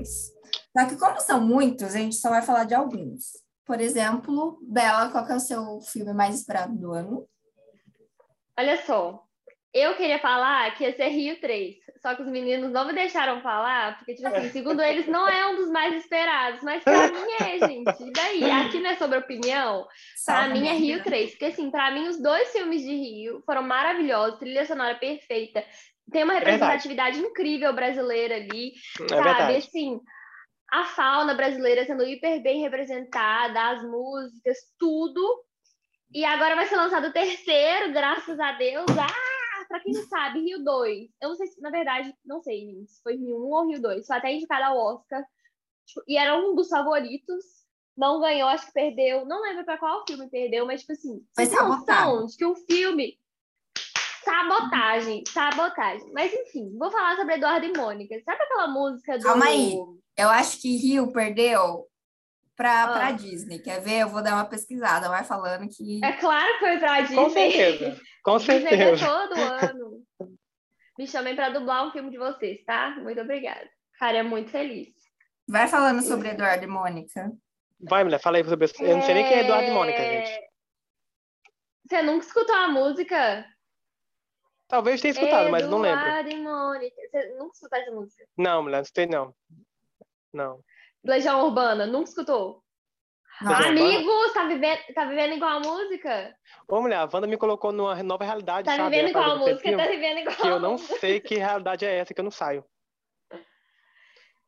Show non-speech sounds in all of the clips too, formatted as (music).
2022. Só que como são muitos, a gente só vai falar de alguns. Por exemplo, Bela, qual é o seu filme mais esperado do ano? Olha só, eu queria falar que ia ser Rio 3, só que os meninos não me deixaram falar, porque, tipo assim, segundo eles, não é um dos mais esperados, mas pra mim é, gente. E daí? Aqui não é sobre opinião, pra mim é Rio 3, porque, assim, pra mim, os dois filmes de Rio foram maravilhosos, trilha sonora perfeita, tem uma representatividade é incrível brasileira ali, é sabe? Verdade. Assim, a fauna brasileira sendo hiper bem representada, as músicas, tudo. E agora vai ser lançado o terceiro, graças a Deus. Ah! pra quem não sabe, Rio 2. Eu não sei se, na verdade, não sei se foi Rio 1 ou Rio 2. Foi até indicado ao Oscar. Tipo, e era um dos favoritos. Não ganhou, acho que perdeu. Não lembro pra qual filme perdeu, mas, tipo assim, foi noção de que o filme. Sabotagem, sabotagem. Mas enfim, vou falar sobre Eduardo e Mônica. Sabe aquela música do. Calma aí. Eu acho que Rio perdeu para ah. Pra Disney. Quer ver? Eu vou dar uma pesquisada. Vai falando que. É claro que foi pra Disney. Com certeza. Com certeza. Disney é todo ano. Me chamem para dublar um filme de vocês, tá? Muito obrigada. Cara, é muito feliz. Vai falando sobre Eduardo e Mônica. Vai, mulher, fala aí sobre. Eu não sei nem quem é Eduardo e Mônica, gente. Você nunca escutou a música? Talvez tenha escutado, Eduardo mas não lembro. Eduardo e Mônica. Você nunca escutou essa música? Não, mulher, não escutei, não. Não. Legião Urbana, nunca escutou? Não. Amigos, tá vivendo, tá vivendo igual a música? Ô, mulher, a Wanda me colocou numa nova realidade, tá sabe? Vivendo é igual a música, tá vivendo igual Que eu não sei que realidade é essa, que eu não saio.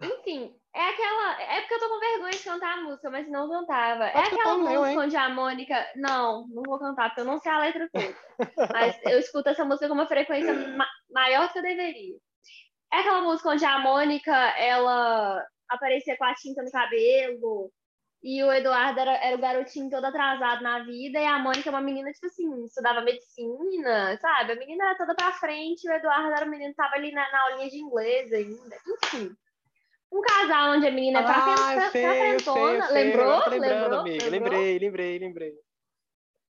Enfim, é aquela. É porque eu tô com vergonha de cantar a música, mas não cantava. É aquela música onde a Mônica. Não, não vou cantar, porque eu não sei a letra toda. (laughs) mas eu escuto essa música com uma frequência ma maior do que eu deveria. É aquela música onde a Mônica, ela aparecia com a tinta no cabelo. E o Eduardo era, era o garotinho todo atrasado na vida, e a Mônica é uma menina, tipo assim, estudava medicina, sabe? A menina era toda pra frente, e o Eduardo era o menino que tava ali na, na aulinha de inglês ainda. Enfim. Um casal onde a menina é pra, ah, frente, sei, pra frentona. Sei, lembrou? lembrou? Amiga. Lembrei, lembrei, lembrei.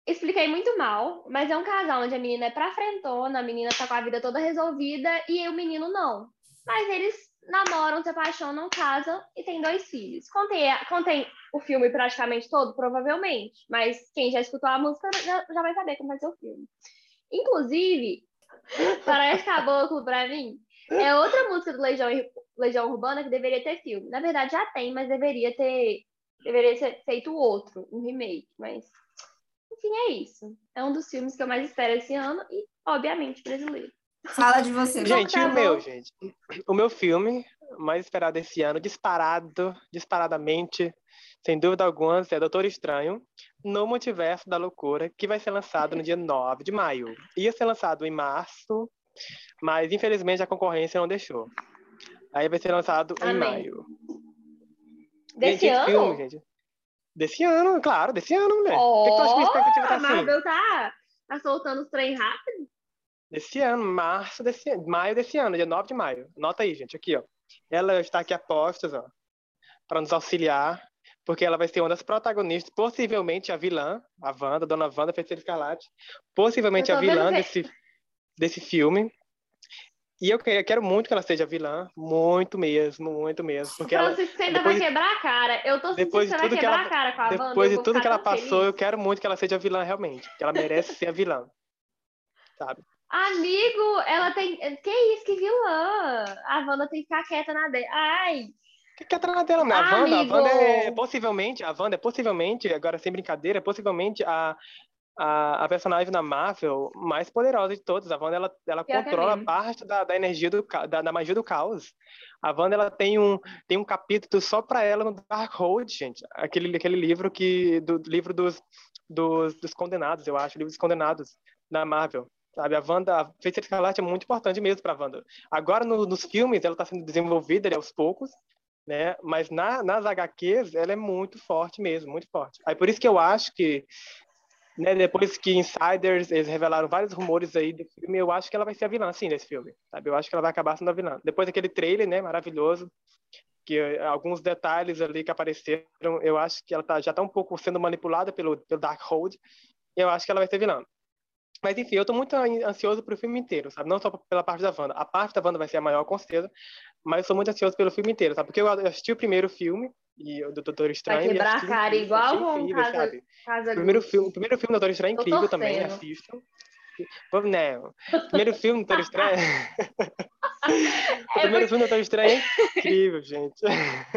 Expliquei muito mal, mas é um casal onde a menina é pra frentona, a menina tá com a vida toda resolvida e o menino não. Mas eles namoram, se apaixonam, casam e têm dois filhos. Contei, contei o filme praticamente todo, provavelmente, mas quem já escutou a música já, já vai saber como vai ser o filme. Inclusive, (laughs) Parece Caboclo pra mim é outra música do Legião, Legião Urbana que deveria ter filme. Na verdade, já tem, mas deveria ter. Deveria ser feito outro, um remake. Mas, enfim, é isso. É um dos filmes que eu mais espero esse ano e, obviamente, brasileiro. Fala de você. Gente, tá o meu, gente. O meu filme mais esperado esse ano, disparado, disparadamente, sem dúvida alguma, é Doutor Estranho, no Multiverso da Loucura, que vai ser lançado no dia (laughs) 9 de maio. Ia ser lançado em março, mas infelizmente a concorrência não deixou. Aí vai ser lançado Amém. em maio. Desse gente, ano? Filme, gente. Desse ano, claro, desse ano, mulher. Oh, o que, que tu acha que a expectativa tá assim? A Marvel tá, tá soltando os trem rápido? Desse ano, março desse maio desse ano, dia 9 de maio. Nota aí, gente, aqui, ó. Ela está aqui a postos, ó, para nos auxiliar, porque ela vai ser uma das protagonistas, possivelmente a vilã, a Wanda, a dona Wanda Feiticeira Escarlate, possivelmente a vilã desse, desse filme. E eu quero muito que ela seja vilã, muito mesmo, muito mesmo. Porque ela, você ainda depois, vai quebrar a cara. Eu tô sentindo depois que você vai quebrar ela, a cara com a Wanda. Depois de tudo que ela passou, feliz. eu quero muito que ela seja vilã realmente. Que ela merece ser a vilã. Sabe? Amigo, ela tem. Que isso, que vilã? A Wanda tem que ficar quieta na dela. Ai! Que quieta na dela, né? A Wanda, a Wanda é possivelmente, a Wanda é possivelmente, agora sem brincadeira, é possivelmente a, a, a personagem da Marvel mais poderosa de todas. A Wanda, ela, ela controla parte da, da energia, do, da, da magia do caos. A Wanda, ela tem um, tem um capítulo só para ela no Darkhold, gente. Aquele, aquele livro que, do livro dos, dos, dos condenados, eu acho, livro dos condenados da Marvel. Sabe, a Wanda, a Feiticeira Escarlate é muito importante mesmo para a Wanda. Agora, no, nos filmes, ela está sendo desenvolvida aos poucos, né? Mas na, nas HQs, ela é muito forte mesmo, muito forte. Aí por isso que eu acho que, né, depois que Insiders, eles revelaram vários rumores aí do filme, eu acho que ela vai ser a vilã, sim, desse filme, sabe? Eu acho que ela vai acabar sendo a vilã. Depois daquele trailer, né, maravilhoso, que eh, alguns detalhes ali que apareceram, eu acho que ela tá, já está um pouco sendo manipulada pelo, pelo Darkhold, eu acho que ela vai ser vilã. Mas enfim, eu tô muito ansioso pro filme inteiro, sabe? Não só pela parte da Wanda. A parte da Wanda vai ser a maior, com certeza. mas eu sou muito ansioso pelo filme inteiro, sabe? Porque eu assisti o primeiro filme, e o do Doutor Estranho. Vai quebrar a cara igual com Casa, casa o primeiro filme, o primeiro filme do Doutor Estranho é incrível também, assistam. Não. Primeiro filme do Doutor Estranho. (laughs) o primeiro filme do Doutor Estranho é incrível, gente.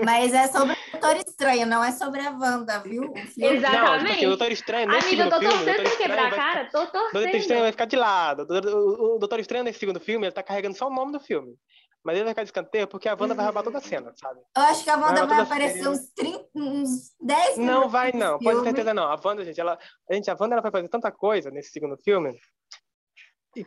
Mas é sobre o Doutor Estranho, não é sobre a Wanda, viu? Exatamente. Não, o Doutor Estranho nesse Amiga, segundo filme... Amiga, eu tô torcendo quebrar a cara, tô torcendo. O Doutor Estranho vai ficar de lado. O Doutor Estranho nesse segundo filme, ele tá carregando só o nome do filme. Mas ele vai ficar de escanteio porque a Wanda vai roubar toda a cena, sabe? Eu acho que a Wanda vai, vai aparecer uns, 30, uns 10 minutos. Não vai, não. Pode ter certeza, não. A Wanda, gente, ela, a, gente, a Wanda ela vai fazer tanta coisa nesse segundo filme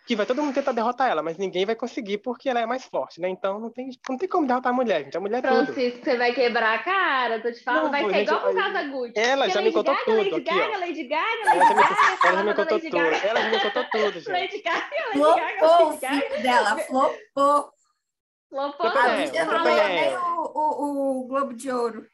que vai todo mundo tentar derrotar ela, mas ninguém vai conseguir porque ela é mais forte, né? Então não tem, não tem como derrotar a mulher, gente. A mulher é Francisco, tudo. você vai quebrar a cara, tô te falando, não, vai ser igual com Casa Gucci. Ela já me contou Gaga, tudo. Lady aqui, Gaga, Lady Gaga, Lady Gaga, ela já me contou tudo. Ela já me contou tudo, (laughs) gente. Lady Gaga, Lady Gaga, Flopou o filho dela, flopou. Flopou. A não ganhou nem o, o, o Globo de Ouro.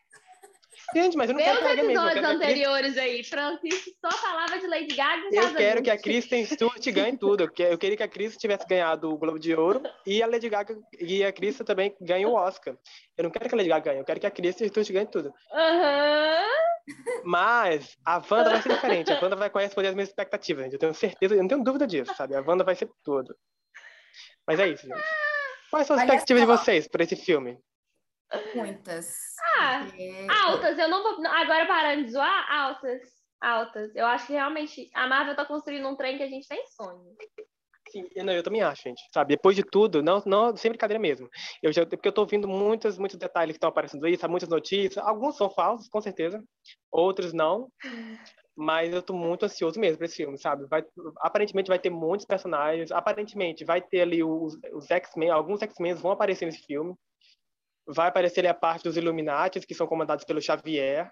Gente, mas eu não quero que mesmo. episódios anteriores aí, Francisco só falava de Lady Gaga e Eu quero que a Kristen Stewart ganhe tudo. Eu queria que a Kristen tivesse ganhado o Globo de Ouro e a Lady Gaga e a Kristen também ganhem o Oscar. Eu não quero que a Lady Gaga ganhe, eu quero que a Kristen Stewart ganhe tudo. Uhum. Mas a Wanda vai ser diferente. A Wanda vai corresponder às minhas expectativas, gente. Eu tenho certeza, eu não tenho dúvida disso, sabe? A Wanda vai ser tudo. Mas é isso, gente. Quais são as expectativas de vocês para esse filme? Muitas. Ah, altas. Eu não vou. Agora parando de zoar, altas. Altas. Eu acho que realmente a Marvel tá construindo um trem que a gente tem sonho. Sim, não, eu também acho, gente. Sabe, depois de tudo, não, não sem brincadeira mesmo. Eu já, porque eu tô ouvindo muitos, muitos detalhes que estão aparecendo aí, sabe, muitas notícias. Alguns são falsos, com certeza. Outros não. Mas eu tô muito ansioso mesmo para esse filme, sabe? Vai, aparentemente vai ter muitos personagens. Aparentemente vai ter ali os, os X-Men, alguns X-Men vão aparecer nesse filme vai aparecer ali a parte dos Illuminati, que são comandados pelo Xavier.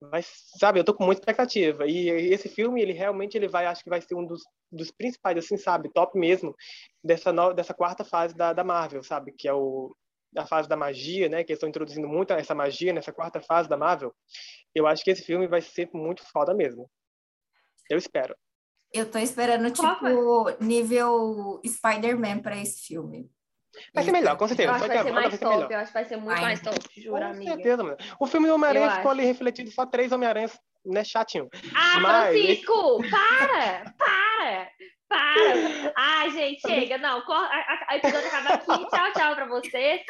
Mas, sabe, eu tô com muita expectativa. E esse filme, ele realmente ele vai, acho que vai ser um dos, dos principais, assim, sabe, top mesmo, dessa, no, dessa quarta fase da, da Marvel, sabe? Que é o, a fase da magia, né? Que eles estão introduzindo muito essa magia nessa quarta fase da Marvel. Eu acho que esse filme vai ser muito foda mesmo. Eu espero. Eu tô esperando, tipo, nível Spider-Man para esse filme. Vai ser melhor, com certeza. Eu acho que vai ser mais top, eu acho que vai ser muito Ai. mais top, juro, com amiga. certeza, mano. O filme do Homem-Aranha ficou ali refletido só três Homem-Aranhas, né, chatinho. Ah, Mas... Francisco, para, para, para. Ai, gente, chega, não, a, episódio acaba aqui, tchau, tchau pra vocês.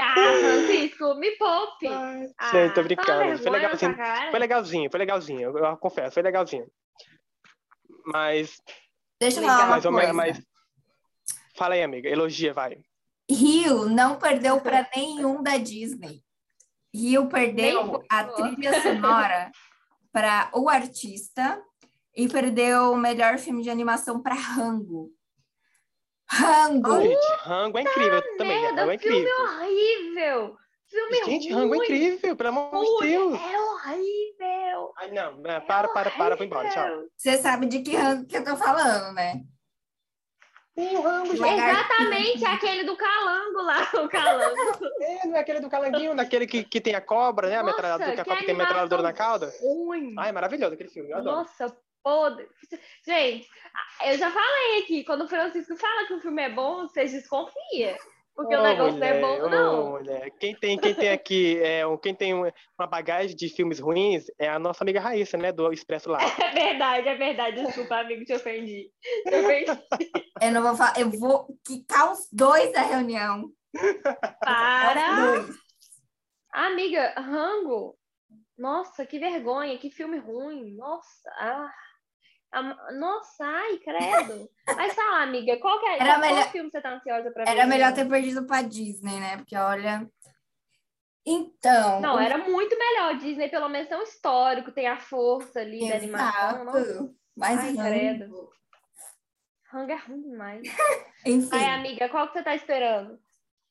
Ah, Francisco, me poupe. Ah, gente, tô brincando. Foi legalzinho, foi legalzinho, foi legalzinho, eu, eu confesso, foi legalzinho. Mas... Deixa eu falar uma mas, coisa. Mas, Fala aí, amiga. Elogia, vai. Rio não perdeu para nenhum da Disney. Rio perdeu a trilha sonora para O Artista e perdeu o melhor filme de animação para Rango. Rango! Oh, gente, Rango é incrível tá também. Merda, Rango é incrível. Filme horrível! Filme gente, Rango é incrível, pelo amor de Deus! É horrível! Ai, não, para, para, para, para, vou embora, tchau. Você sabe de que Rango que eu tô falando, né? Tem o rango, gente. Exatamente, aquele do calango lá, o calango. (laughs) É, não é aquele do calanguinho, naquele que, que tem a cobra, né? A metralhadora, que a cobra tem metralhadora na cauda. Ruim. Ai, é maravilhoso aquele filme, eu adoro. Nossa, podre. Gente, eu já falei aqui, quando o Francisco fala que o filme é bom, vocês desconfiam. Porque oh, o negócio mulher, não é bom, não. Oh, mulher. Quem tem, quem tem aqui, (laughs) é, quem tem uma bagagem de filmes ruins é a nossa amiga Raíssa, né? Do Expresso lá. (laughs) É verdade, é verdade. Desculpa, amigo, te ofendi. Te ofendi. (laughs) Eu não vou falar, eu vou quicar os dois da reunião. Para! Amiga, Rango. Nossa, que vergonha, que filme ruim. Nossa, ah. Nossa, ai, credo. Mas fala, amiga, qual, que é, era qual, melhor, filme você tá ansiosa pra ver? Era melhor ter perdido pra Disney, né? Porque olha. Então. Não, o... era muito melhor. Disney, pelo menos, é um histórico, tem a força ali Exato. da animação. Não? Mas ai, credo. Hang é ruim demais. (laughs) Enfim. Ai, amiga, qual que você tá esperando?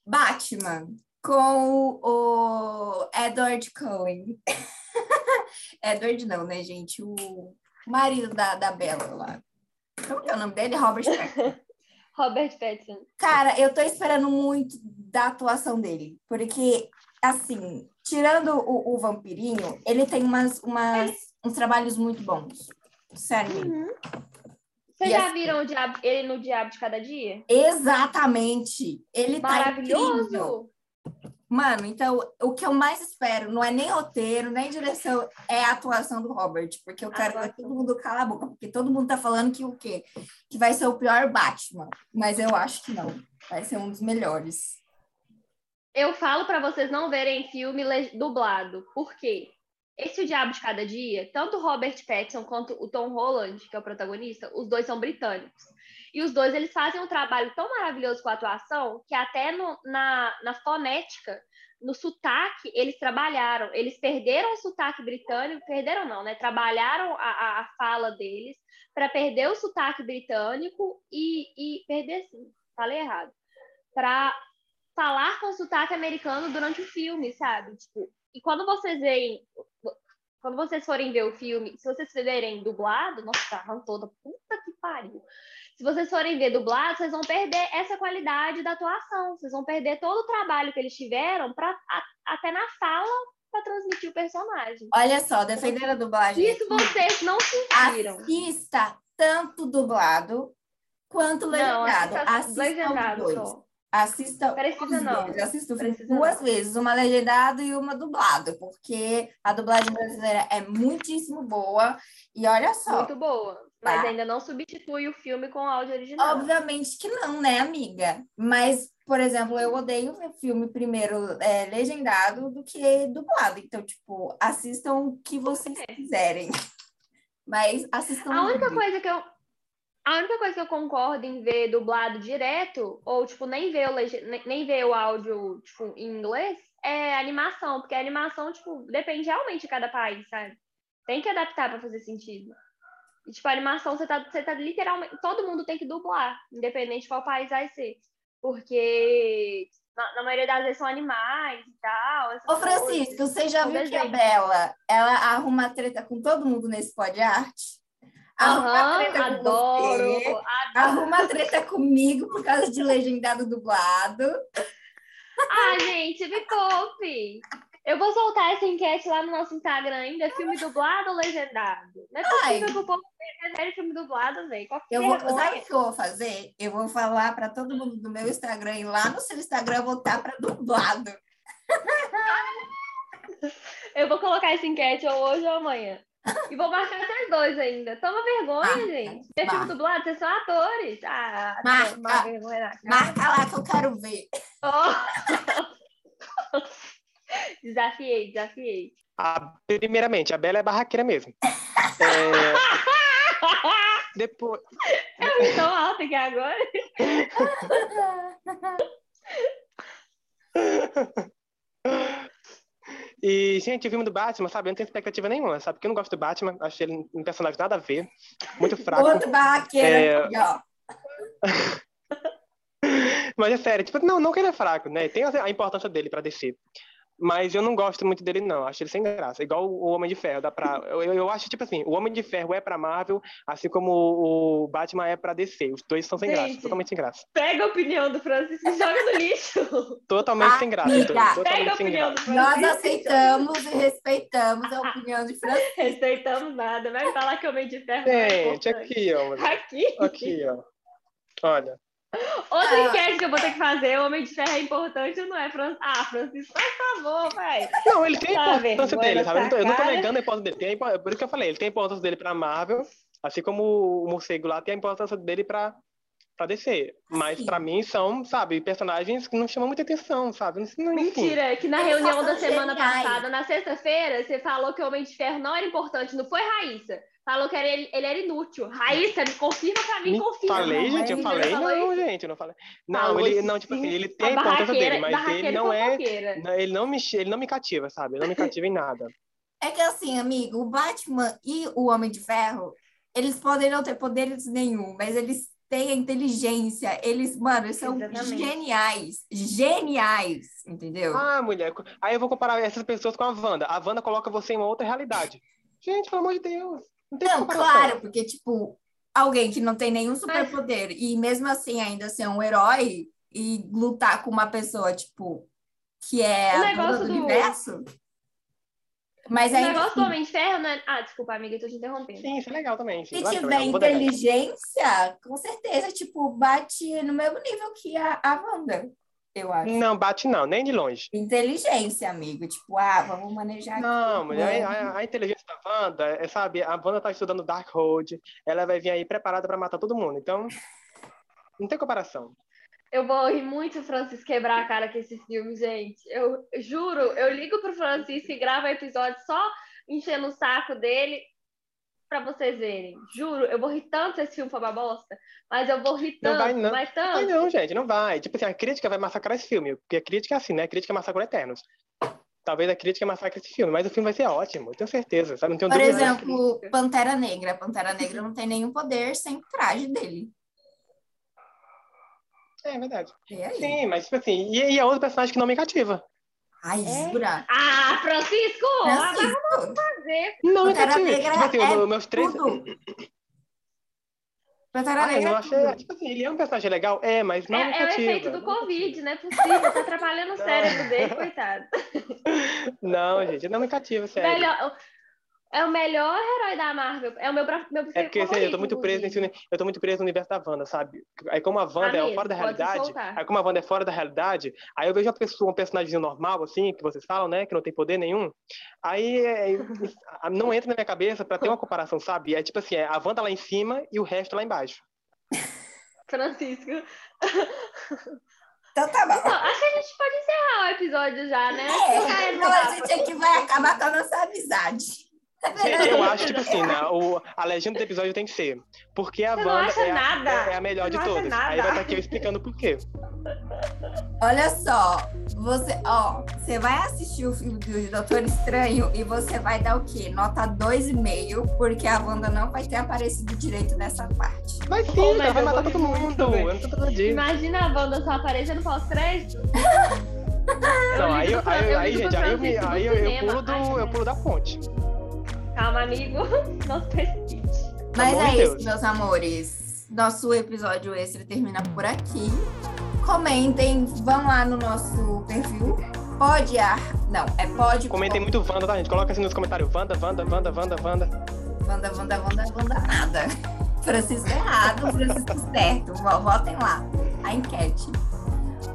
Batman, com o Edward Cohen. (laughs) Edward não, né, gente? O marido da, da Bella lá. Como é o nome dele? Robert (laughs) Pattinson. Robert Pattinson. Cara, eu tô esperando muito da atuação dele, porque, assim, tirando o, o vampirinho, ele tem umas, umas, uns trabalhos muito bons. Sério. Uhum. Vocês já assim, viram Diabo, ele no Diabo de Cada Dia? Exatamente. Ele Maravilhoso. tá incrível. Mano, então o que eu mais espero não é nem roteiro, nem direção, é a atuação do Robert, porque eu quero que todo mundo cala a boca, porque todo mundo tá falando que o quê? Que vai ser o pior Batman, mas eu acho que não. Vai ser um dos melhores. Eu falo para vocês não verem filme dublado. Por quê? Esse O Diabo de Cada Dia, tanto Robert Pattinson quanto o Tom Holland, que é o protagonista, os dois são britânicos. E os dois eles fazem um trabalho tão maravilhoso com a atuação que até no, na, na fonética, no sotaque, eles trabalharam. Eles perderam o sotaque britânico, perderam não, né? Trabalharam a, a fala deles para perder o sotaque britânico e, e perder, sim, falei errado, para falar com o sotaque americano durante o filme, sabe? Tipo, e quando vocês veem, quando vocês forem ver o filme, se vocês verem dublado, nossa, tá toda, puta que pariu se vocês forem ver dublado, vocês vão perder essa qualidade da atuação. Vocês vão perder todo o trabalho que eles tiveram para até na fala para transmitir o personagem. Olha só, defendendo a dublagem. Isso vocês não sentiram. Assista tanto dublado quanto legendado. Não, assista, legendado dois. Só. Assista Precisa não. Vezes. Assisto duas não. vezes, uma legendada e uma dublada, porque a dublagem brasileira é muitíssimo boa. E olha só. Muito boa. Mas tá? ainda não substitui o filme com o áudio original. Obviamente que não, né, amiga? Mas, por exemplo, eu odeio ver filme primeiro é, legendado do que dublado. Então, tipo, assistam o que vocês é. quiserem. (laughs) Mas assistam. A única coisa que eu. A única coisa que eu concordo em ver dublado direto, ou, tipo, nem ver o, leg... nem ver o áudio, tipo, em inglês, é animação, porque a animação, tipo, depende realmente de cada país, sabe? Tem que adaptar para fazer sentido. E, tipo, a animação, você tá, você tá literalmente. Todo mundo tem que dublar, independente de qual país vai ser. Porque na, na maioria das vezes são animais e tal. Ô, Francisco, coisas. você já viu que a Bela ela arruma treta com todo mundo nesse pod arte? Arruma uhum, treta adoro, com você, adoro. arruma treta comigo por causa de legendado dublado. Ah, gente, me poupe! Eu vou soltar essa enquete lá no nosso Instagram ainda, filme dublado ou legendado? Não é possível Ai. que o povo prefere filme dublado, velho. Eu vou, sabe o que eu vou fazer? Eu vou falar para todo mundo do meu Instagram e lá no seu Instagram voltar para dublado. eu vou colocar essa enquete ou hoje ou amanhã. E vou marcar vocês dois ainda. Toma vergonha, ah, gente. Você é filme dublado, vocês são atores. Ah, marca, vergonha marca lá que eu quero ver. Oh. (laughs) (laughs) Desafiei, desafiei. Ah, primeiramente, a Bela é barraqueira mesmo. é... (laughs) Depois. Eu tão alta que agora. (laughs) E, gente, o filme do Batman, sabe? Eu não tenho expectativa nenhuma, sabe? Porque eu não gosto do Batman, acho ele um personagem nada a ver, muito fraco. Outro barraqueiro é... ó. Mas é sério, tipo, não, não que ele é fraco, né? Tem a importância dele pra descer. Mas eu não gosto muito dele, não. Acho ele sem graça. Igual o Homem de Ferro. Dá pra... eu, eu acho, tipo assim, o Homem de Ferro é pra Marvel, assim como o Batman é pra DC. Os dois são sem Gente, graça, totalmente sem graça. Pega a opinião do Francisco e joga no lixo. Totalmente sem graça. Totalmente pega a opinião do Francisco. Nós aceitamos e respeitamos a opinião de Francisco. Respeitamos nada. Vai falar que o Homem de Ferro Gente, é aqui, ó. Aqui? Aqui, ó. Olha. Outra ah. enquete que eu vou ter que fazer, o Homem de Ferro é importante ou não é? Fran... Ah, Francisco, por favor, vai. Não, ele tem a tá importância dele, sabe? Eu não, tô, eu não tô negando a importância dele. Tem a, por isso que eu falei, ele tem a importância dele pra Marvel, assim como o morcego lá tem a importância dele pra, pra DC. Mas Sim. pra mim são, sabe, personagens que não chamam muita atenção, sabe? Não, Mentira, que na reunião da semana geniais. passada, na sexta-feira, você falou que o Homem de Ferro não era importante, não foi, Raíssa? Falou que era, ele, ele era inútil. Raíssa, me confirma pra mim, me confirma. Falei, gente, eu falei, não, gente, eu não falei. Não, falou ele, não, tipo assim, ele tem a importância dele, mas ele não é, ele não, me, ele não me cativa, sabe? Ele não me cativa em nada. (laughs) É que assim, amigo, o Batman e o Homem de Ferro, eles podem não ter poderes nenhum, mas eles têm a inteligência, eles, mano, eles são Exatamente. geniais, geniais, entendeu? Ah, mulher, aí eu vou comparar essas pessoas com a Wanda. A Wanda coloca você em uma outra realidade. Gente, pelo amor de Deus. Não, não claro, porque, tipo, alguém que não tem nenhum superpoder e mesmo assim ainda ser um herói e lutar com uma pessoa, tipo, que é o a do, do universo. Mas o ainda negócio assim... do Homem de Ferro, né? Ah, desculpa, amiga, eu tô te interrompendo. Sim, isso é legal também. Se claro, tiver inteligência, com certeza, tipo, bate no mesmo nível que a, a Wanda. Eu acho. Não, bate não, nem de longe. Inteligência, amigo. Tipo, ah, vamos manejar Não, mulher, a, a, inteligência da Wanda, é, sabe, a Wanda tá estudando Darkhold, ela vai vir aí preparada para matar todo mundo, então não tem comparação. Eu vou rir muito se o Francisco quebrar a cara com esse filme, gente. Eu juro, eu ligo pro Francisco e gravo episódio só enchendo o saco dele para vocês verem. Juro, eu vou rir tanto se esse filme for uma bosta, mas eu vou rir tanto, não vai, não. mas tanto. Vai não, gente, não vai. Tipo assim, a crítica vai massacrar esse filme, porque a crítica é assim, né? A crítica massacra Eternos. Talvez a crítica massacre esse filme, mas o filme vai ser ótimo, eu tenho certeza, sabe? Não tenho Por exemplo, Pantera Negra. Pantera Negra não tem nenhum poder sem o traje dele. É, é verdade. Sim, mas tipo assim, e, e é outro personagem que não me cativa. Ai, é? jura? Ah, Francisco! Francisco. vamos fazer. Não, Pantera tipo Negra tipo assim, é meus três... Pantera Negra. eu achei, tipo assim, ele é um personagem legal, é, mas não é, é o efeito do Covid, não é possível, tá atrapalhando o (laughs) cérebro dele, coitado. Não, gente, não me cativa, sério. Melhor, é o melhor herói da Marvel. É o meu, meu É porque assim, eu tô muito preso nesse, eu tô muito preso no universo da Wanda, sabe? Aí como a Wanda é fora da realidade, aí como a Wanda é fora da realidade, aí eu vejo uma pessoa, um personagem normal assim, que vocês falam, né, que não tem poder nenhum. Aí é, não entra na minha cabeça para ter uma comparação, sabe? É tipo assim, é a Wanda lá em cima e o resto lá embaixo. (laughs) Francisco. Então tá bom. Então, acho que a gente pode encerrar o episódio já, né? É, não, a gente aqui vai acabar com a nossa amizade. Eu acho, tipo assim, né, o, a legenda do episódio tem que ser porque a Wanda é a, é a, melhor de todas. Aí vai estar tá aqui eu explicando por quê. Olha só, você, ó, você vai assistir o filme do Doutor Estranho e você vai dar o quê? Nota 2,5, porque a Wanda não vai ter aparecido direito nessa parte. Mas sim, oh, ela vai matar todo mundo. Imagina a Wanda só aparecendo no pós-crédito. Não, aí, aí, aí, aí, gente, aí, eu, aí eu, eu, pulo do, eu pulo da ponte. Calma, amigo. (laughs) Não precipite. Mas é Deus. isso, meus amores. Nosso episódio extra termina por aqui. Comentem, vão lá no nosso perfil. Pode ar. Não, é pode. Comentem muito Wanda, tá, gente? Coloca assim nos comentários. Wanda, Wanda, Wanda, Wanda, Wanda. Wanda, Wanda, Wanda, Wanda, nada. (laughs) Francisco errado, Francisco certo. Votem lá. A enquete.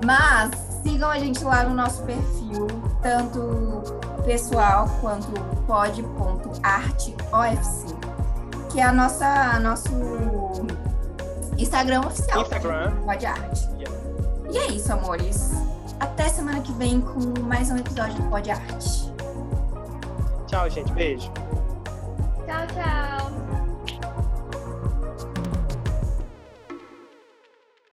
Mas sigam a gente lá no nosso perfil, tanto pessoal quanto pod.artofc, que é a nossa nosso Instagram oficial. Instagram. Pod Arte. Yeah. E é isso, amores. Até semana que vem com mais um episódio do Pod Arte. Tchau, gente. Beijo.